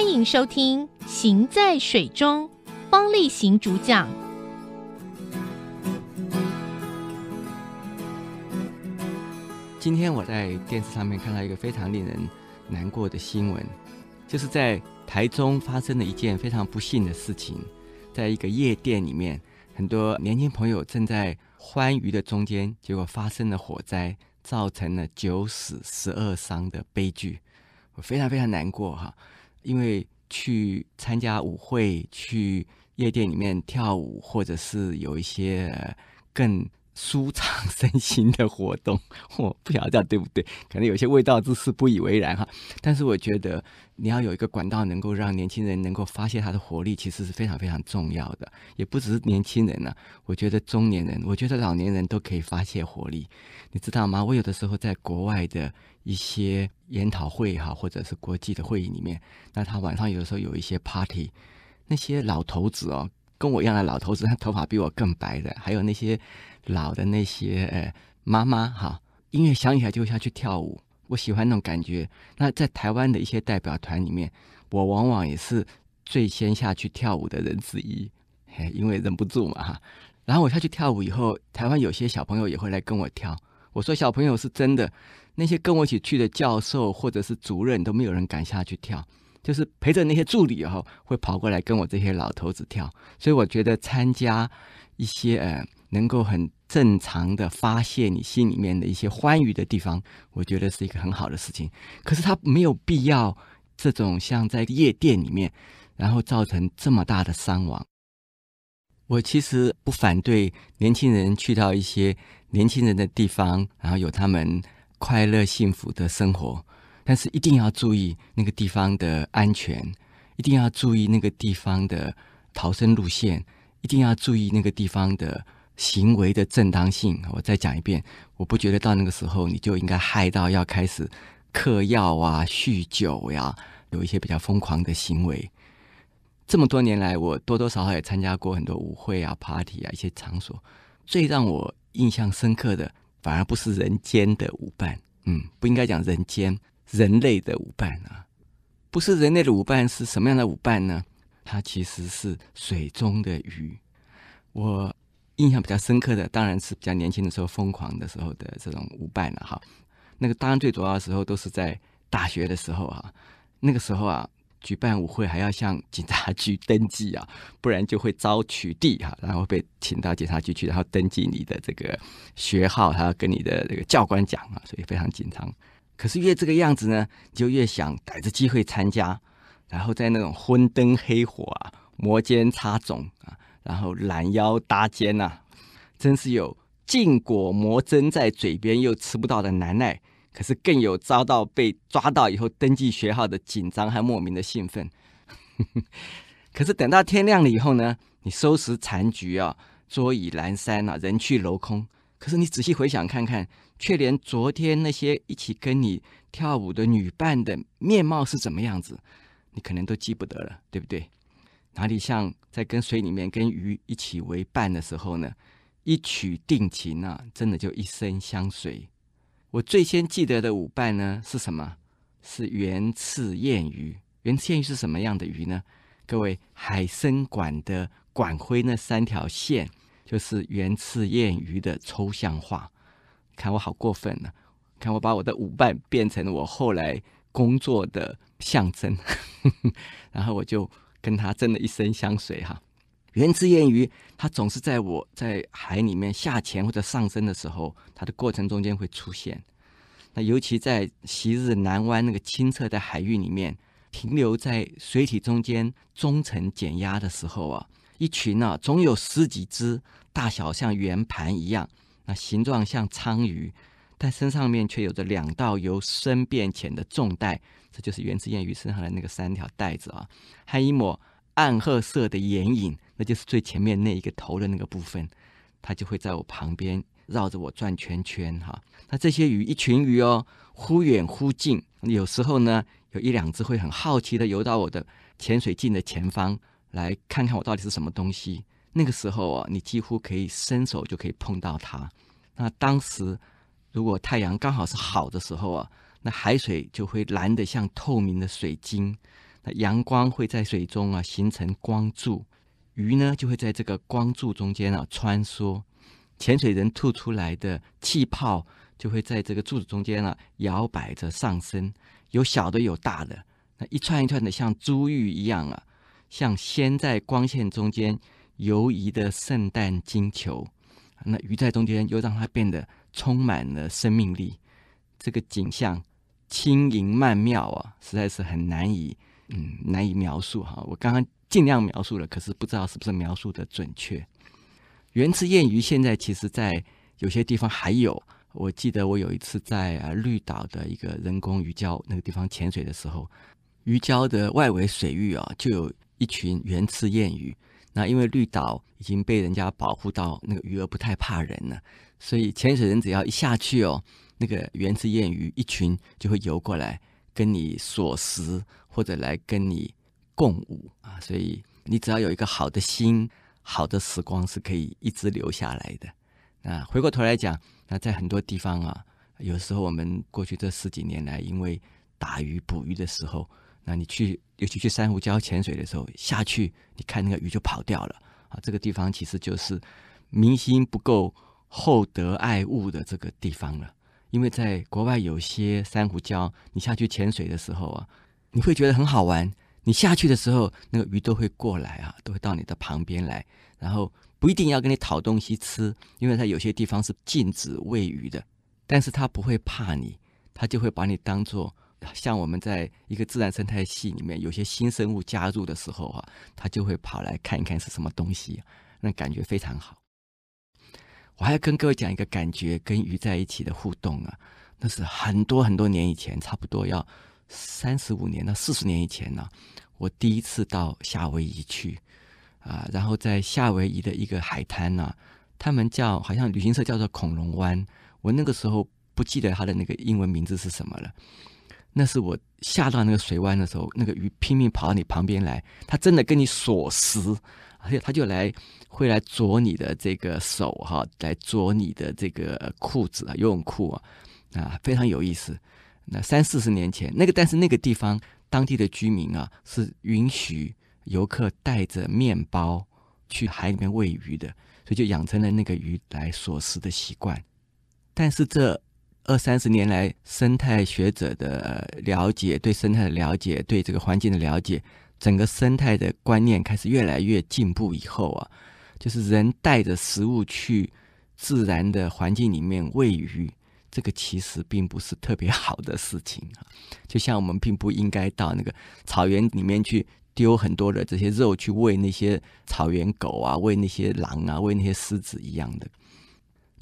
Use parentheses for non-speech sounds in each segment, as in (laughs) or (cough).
欢迎收听《行在水中》，方力行主讲。今天我在电视上面看到一个非常令人难过的新闻，就是在台中发生了一件非常不幸的事情，在一个夜店里面，很多年轻朋友正在欢愉的中间，结果发生了火灾，造成了九死十二伤的悲剧，我非常非常难过哈。因为去参加舞会、去夜店里面跳舞，或者是有一些更舒畅身心的活动，我不晓得这样对不对？(laughs) 可能有些味道之士不以为然哈。但是我觉得你要有一个管道，能够让年轻人能够发泄他的活力，其实是非常非常重要的。也不只是年轻人呢、我觉得中年人，我觉得老年人都可以发泄活力。你知道吗？我有的时候在国外的一些研讨会哈，或者是国际的会议里面，那他晚上有的时候有一些 party，那些老头子哦，跟我一样的老头子，他头发比我更白的，还有那些。老的那些呃妈妈哈，音乐响起来就会下去跳舞，我喜欢那种感觉。那在台湾的一些代表团里面，我往往也是最先下去跳舞的人之一，嘿，因为忍不住嘛哈。然后我下去跳舞以后，台湾有些小朋友也会来跟我跳。我说小朋友是真的，那些跟我一起去的教授或者是主任都没有人敢下去跳，就是陪着那些助理以后会跑过来跟我这些老头子跳。所以我觉得参加一些呃。能够很正常的发泄你心里面的一些欢愉的地方，我觉得是一个很好的事情。可是他没有必要这种像在夜店里面，然后造成这么大的伤亡。我其实不反对年轻人去到一些年轻人的地方，然后有他们快乐幸福的生活，但是一定要注意那个地方的安全，一定要注意那个地方的逃生路线，一定要注意那个地方的。行为的正当性，我再讲一遍，我不觉得到那个时候你就应该嗨到要开始嗑药啊、酗酒呀，有一些比较疯狂的行为。这么多年来，我多多少少也参加过很多舞会啊、party 啊一些场所，最让我印象深刻的，反而不是人间的舞伴，嗯，不应该讲人间，人类的舞伴啊，不是人类的舞伴是什么样的舞伴呢？它其实是水中的鱼，我。印象比较深刻的，当然是比较年轻的时候疯狂的时候的这种舞伴了哈。那个当然最主要的时候都是在大学的时候啊，那个时候啊，举办舞会还要向警察局登记啊，不然就会遭取缔哈，然后被请到警察局去，然后登记你的这个学号，还要跟你的这个教官讲啊，所以非常紧张。可是越这个样子呢，你就越想逮着机会参加，然后在那种昏灯黑火啊，摩肩擦踵啊。然后拦腰搭肩呐、真是有禁果魔针在嘴边又吃不到的难耐，可是更有遭到被抓到以后登记学号的紧张和莫名的兴奋。(laughs) 可是等到天亮了以后呢，你收拾残局啊，桌椅阑珊啊，人去楼空。可是你仔细回想看看，却连昨天那些一起跟你跳舞的女伴的面貌是怎么样子，你可能都记不得了，对不对？哪里像在跟水里面跟鱼一起为伴的时候呢？一曲定情啊，真的就一生相随。我最先记得的舞伴呢是什么？是圆翅燕鱼。圆翅燕鱼是什么样的鱼呢？各位，海参馆的馆徽那三条线就是圆翅燕鱼的抽象化。看我好过分呢、看我把我的舞伴变成了我后来工作的象征，(laughs) 然后我就。跟他真的一生相随哈，圆翅燕鱼，它总是在我在海里面下潜或者上升的时候，它的过程中间会出现。那尤其在昔日南湾那个清澈的海域里面，停留在水体中间中层减压的时候啊，一群啊总有十几只，大小像圆盘一样，那形状像鲳鱼，但身上面却有着两道由深变浅的重带。这就是圆翅燕鱼身上的那个三条带子啊，还一抹暗褐色的眼影，那就是最前面那一个头的那个部分，它就会在我旁边绕着我转圈圈哈。那这些鱼一群鱼哦，忽远忽近，有时候呢，有一两只会很好奇的游到我的潜水镜的前方，来看看我到底是什么东西。那个时候啊，你几乎可以伸手就可以碰到它。那当时如果太阳刚好是好的时候啊。那海水就会蓝得像透明的水晶，那阳光会在水中啊形成光柱，鱼呢就会在这个光柱中间啊穿梭，潜水人吐出来的气泡就会在这个柱子中间啊摇摆着上升，有小的有大的，那一串一串的像珠玉一样啊，像先在光线中间游移的圣诞金球，那鱼在中间又让它变得充满了生命力，这个景象。轻盈曼妙啊，实在是很难以嗯难以描述哈。我刚刚尽量描述了，可是不知道是不是描述的准确。原翅燕鱼现在其实在有些地方还有。我记得我有一次在啊绿岛的一个人工鱼礁那个地方潜水的时候，鱼礁的外围水域啊就有一群原翅燕鱼。那因为绿岛已经被人家保护到那个鱼儿不太怕人了，所以潜水人只要一下去哦。那个圆翅燕鱼一群就会游过来跟你索食，或者来跟你共舞啊，所以你只要有一个好的心，好的时光是可以一直留下来的。那回过头来讲，那在很多地方啊，有时候我们过去这十几年来，因为打鱼捕鱼的时候，那你去尤其去珊瑚礁潜水的时候，下去你看那个鱼就跑掉了啊，这个地方其实就是民心不够厚德爱物的这个地方了。因为在国外有些珊瑚礁，你下去潜水的时候啊，你会觉得很好玩。你下去的时候，那个鱼都会过来啊，都会到你的旁边来，然后不一定要跟你讨东西吃，因为它有些地方是禁止喂鱼的。但是它不会怕你，它就会把你当做像我们在一个自然生态系里面有些新生物加入的时候啊，它就会跑来看一看是什么东西，那感觉非常好。我还要跟各位讲一个感觉，跟鱼在一起的互动啊，那是很多很多年以前，差不多要三十五年到四十年以前呢、我第一次到夏威夷去啊，然后在夏威夷的一个海滩呢、他们叫好像旅行社叫做恐龙湾，我那个时候不记得它的那个英文名字是什么了。那是我下到那个水湾的时候，那个鱼拼命跑到你旁边来，它真的跟你索食。而且他就来，会来啄你的这个手哈，来啄你的这个裤子啊，游泳裤啊，啊，非常有意思。那三四十年前，那个但是那个地方当地的居民啊，是允许游客带着面包去海里面喂鱼的，所以就养成了那个鱼来索食的习惯。但是这二三十年来，生态学者的了解，对生态的了解，对这个环境的了解。整个生态的观念开始越来越进步以后啊，就是人带着食物去自然的环境里面喂鱼，这个其实并不是特别好的事情啊。就像我们并不应该到那个草原里面去丢很多的这些肉去喂那些草原狗啊、喂那些狼啊、喂那些狮子一样的。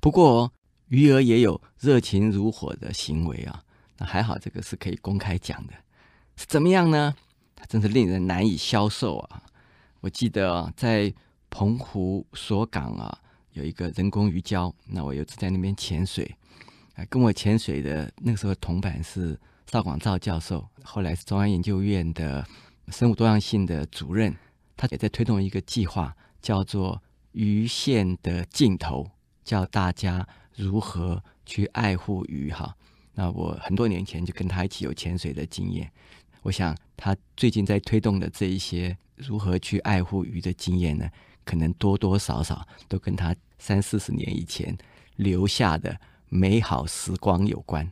不过鱼儿也有热情如火的行为啊，那还好，这个是可以公开讲的。是怎么样呢？它真是令人难以消受啊！我记得啊，在澎湖锁港啊，有一个人工鱼礁。那我有次在那边潜水，啊，跟我潜水的那个时候同伴是邵广照教授，后来是中央研究院的生物多样性的主任。他也在推动一个计划，叫做“鱼线的尽头”，教大家如何去爱护鱼。哈，那我很多年前就跟他一起有潜水的经验。我想他最近在推动的这一些如何去爱护鱼的经验呢，可能多多少少都跟他三四十年以前留下的美好时光有关。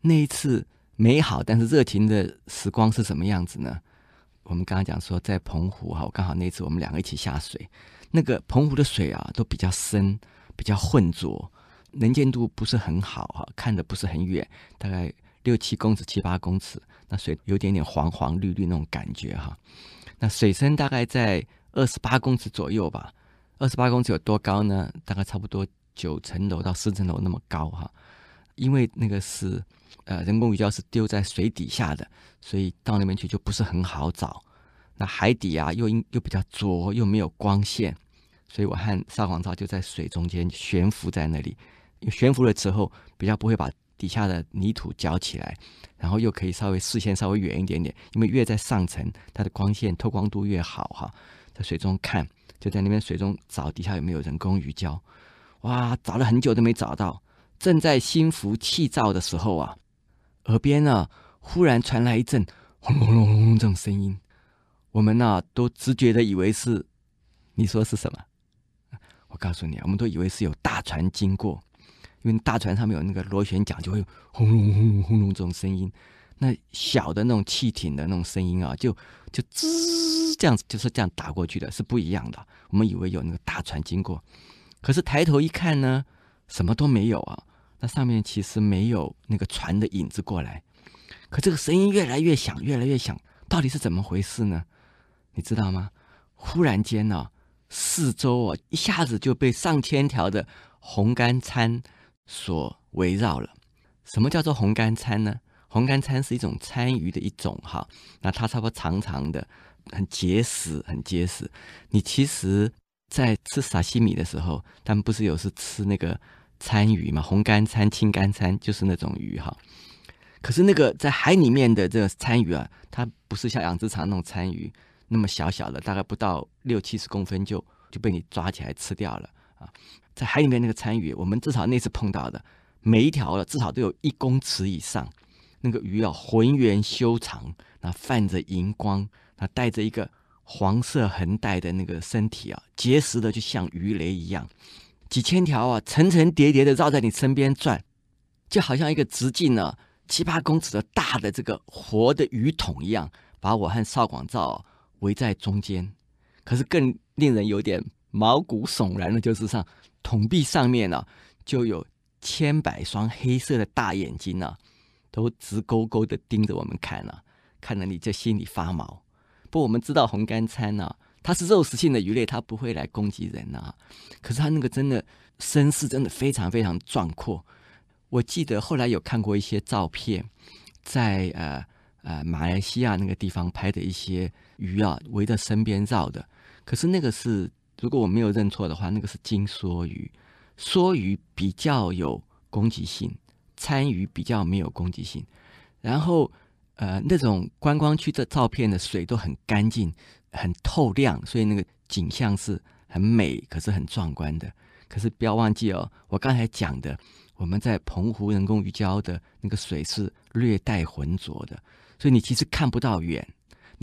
那一次美好但是热情的时光是什么样子呢？我们刚刚讲说在澎湖哈，我刚好那次我们两个一起下水，那个澎湖的水啊都比较深，比较浑浊，能见度不是很好哈，看得不是很远，大概。六七公尺、七八公尺，那水有点点黄黄绿绿那种感觉哈。那水深大概在二十八公尺左右吧。二十八公尺有多高呢？大概差不多九层楼到十层楼那么高哈。因为那个是呃人工鱼礁是丢在水底下的，所以到那边去就不是很好找。那海底啊又又比较浊，又没有光线，所以我和邵广肇就在水中间悬浮在那里。悬浮的时候比较不会把。底下的泥土搅起来，然后又可以稍微视线稍微远一点点，因为越在上层，它的光线透光度越好哈。在水中看，就在那边水中找底下有没有人工鱼礁，哇，找了很久都没找到。正在心浮气躁的时候啊，耳边呢忽然传来一阵轰隆隆隆这种声音，我们呢、都直觉的以为是，你说是什么？我告诉你啊，我们都以为是有大船经过，因为大船上面有那个螺旋桨，就会轰隆轰隆轰隆这种声音。那小的那种汽艇的那种声音啊，就就吱这样子，就是这样打过去的，是不一样的。我们以为有那个大船经过，可是抬头一看呢，什么都没有啊。那上面其实没有那个船的影子过来，可这个声音越来越响，越来越响，到底是怎么回事呢？你知道吗？忽然间呢、四周啊一下子就被上千条的红干参所围绕了。什么叫做红干参呢？红干参是一种参鱼的一种哈，那它差不多长长的，很结实，很结实。你其实，在吃沙西米的时候，他们不是有时吃那个参鱼嘛？红干参、青干参就是那种鱼哈。可是那个在海里面的这个参鱼啊，它不是像养殖场那种参鱼那么小小的，大概不到六七十公分就就被你抓起来吃掉了啊。在海里面那个参鱼，我们至少那次碰到的每一条的至少都有一公尺以上。那个鱼啊，浑圆修长，那泛着银光，那带着一个黄色横带的那个身体啊，结实的就像鱼雷一样，几千条啊，层层叠叠的绕在你身边转，就好像一个直径呢七八公尺的大的这个活的鱼桶一样，把我和邵广照围在中间。可是更令人有点毛骨悚然的就是上桶壁上面呢、就有千百双黑色的大眼睛呢、都直勾勾的盯着我们看啊，看得你这心里发毛。不我们知道红干参呢，它是肉食性的鱼类，它不会来攻击人啊。可是它那个真的声势真的非常非常壮阔。我记得后来有看过一些照片，在呃呃马来西亚那个地方拍的一些鱼啊，围着身边绕的。可是那个是，如果我没有认错的话，那个是金梭鱼。梭鱼比较有攻击性。参鱼比较没有攻击性，然后呃那种观光区的照片的水都很干净、很透亮，所以那个景象是很美，可是很壮观的。可是不要忘记哦，我刚才讲的，我们在澎湖人工鱼礁的那个水是略带浑浊的，所以你其实看不到远，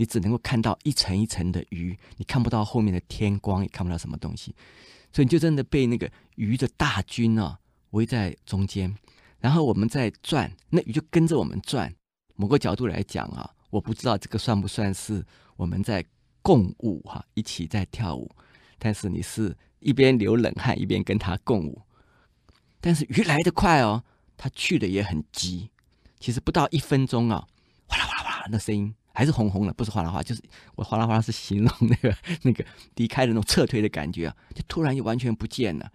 你只能够看到一层一层的鱼，你看不到后面的天光，也看不到什么东西，所以你就真的被那个鱼的大军啊围在中间。然后我们在转，那鱼就跟着我们转。某个角度来讲啊，我不知道这个算不算是我们在共舞哈、一起在跳舞。但是你是一边流冷汗一边跟它共舞。但是鱼来得快哦，它去的也很急。其实不到一分钟啊，哗啦哗啦哗啦，那声音还是红红的，不是哗啦哗，就是我哗啦哗啦是形容那个 (laughs) 那个离开的那种撤退的感觉啊，就突然就完全不见了。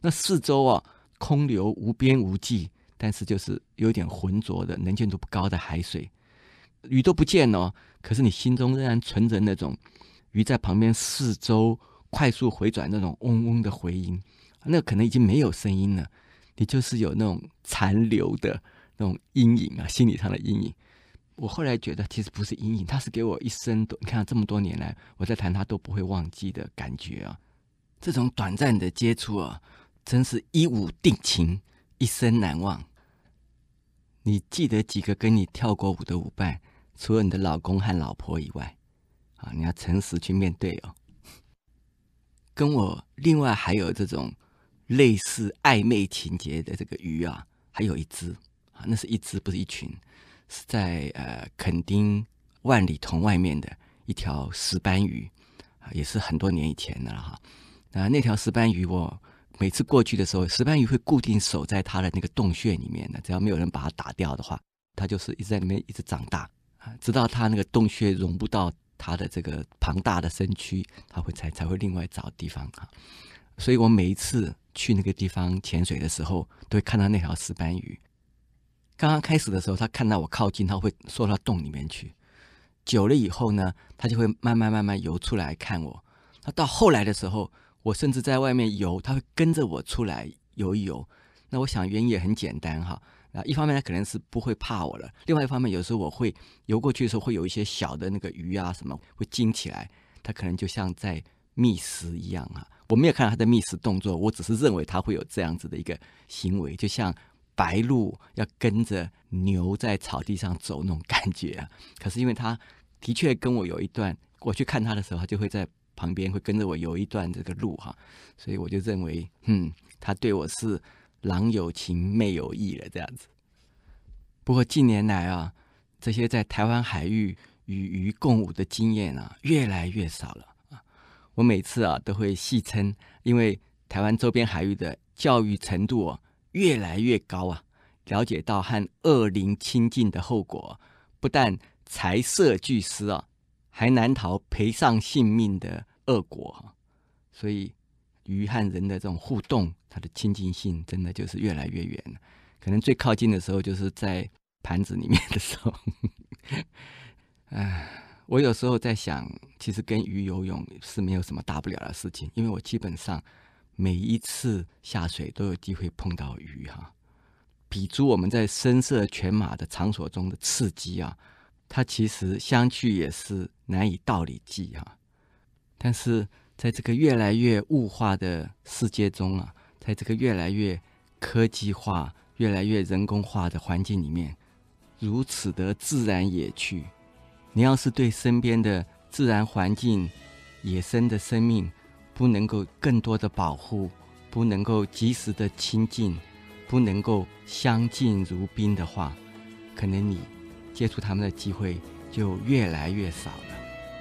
那四周啊，空留无边无际。但是就是有点浑浊的、能见度不高的海水，鱼都不见了，可是你心中仍然存着那种鱼在旁边四周快速回转那种嗡嗡的回音，那可能已经没有声音了，你就是有那种残留的那种阴影啊，心理上的阴影。我后来觉得其实不是阴影，它是给我一生都，你看这么多年来我在谈它都不会忘记的感觉啊，这种短暂的接触啊，真是一舞定情，一生难忘。你记得几个跟你跳过舞的舞伴？除了你的老公和老婆以外，啊，你要诚实去面对哦。跟我另外还有这种类似暧昧情节的这个鱼啊，还有一只啊，那是一只，不是一群，是在呃垦丁万里桐外面的一条石斑鱼啊，也是很多年以前的了哈。那那条石斑鱼我。每次过去的时候，石斑鱼会固定守在它的那个洞穴里面的，只要没有人把它打掉的话，它就是一直在里面一直长大啊，直到它那个洞穴容不到它的这个庞大的身躯，它会才才会另外找地方啊。所以我每一次去那个地方潜水的时候，都会看到那条石斑鱼。刚刚开始的时候，它看到我靠近，它会缩到洞里面去。久了以后呢，它就会慢慢慢慢游出来看我。那到后来的时候。我甚至在外面游，它会跟着我出来游一游。那我想原因也很简单哈，啊，一方面它可能是不会怕我了，另外一方面有时候我会游过去的时候会有一些小的那个鱼啊什么会惊起来，它可能就像在觅食一样啊。我没有看到它的觅食动作，我只是认为它会有这样子的一个行为，就像白鹭要跟着牛在草地上走那种感觉啊。(laughs) 可是因为它的确跟我有一段，我去看它的时候，它就会在旁边会跟着我游一段这个路哈，所以我就认为，嗯，它对我是郎有情妹有意了这样子。不过近年来啊，这些在台湾海域与鱼共舞的经验啊，越来越少了啊。我每次啊都会戏称，因为台湾周边海域的教育程度啊越来越高啊，了解到和恶灵亲近的后果，不但财色俱失啊。还难逃赔上性命的恶果，所以鱼和人的这种互动，它的亲近性真的就是越来越远了。可能最靠近的时候就是在盘子里面的时候。(laughs) 哎，我有时候在想，其实跟鱼游泳是没有什么大不了的事情，因为我基本上每一次下水都有机会碰到鱼哈，比诸我们在声色犬马的场所中的刺激啊。它其实相去也是难以道理计哈，但是在这个越来越物化的世界中啊，在这个越来越科技化、越来越人工化的环境里面，如此的自然野趣，你要是对身边的自然环境、野生的生命不能够更多的保护，不能够及时的亲近，不能够相敬如宾的话，可能你。接触他们的机会就越来越少了，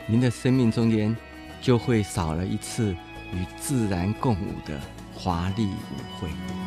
您的生命中间就会少了一次与自然共舞的华丽舞会。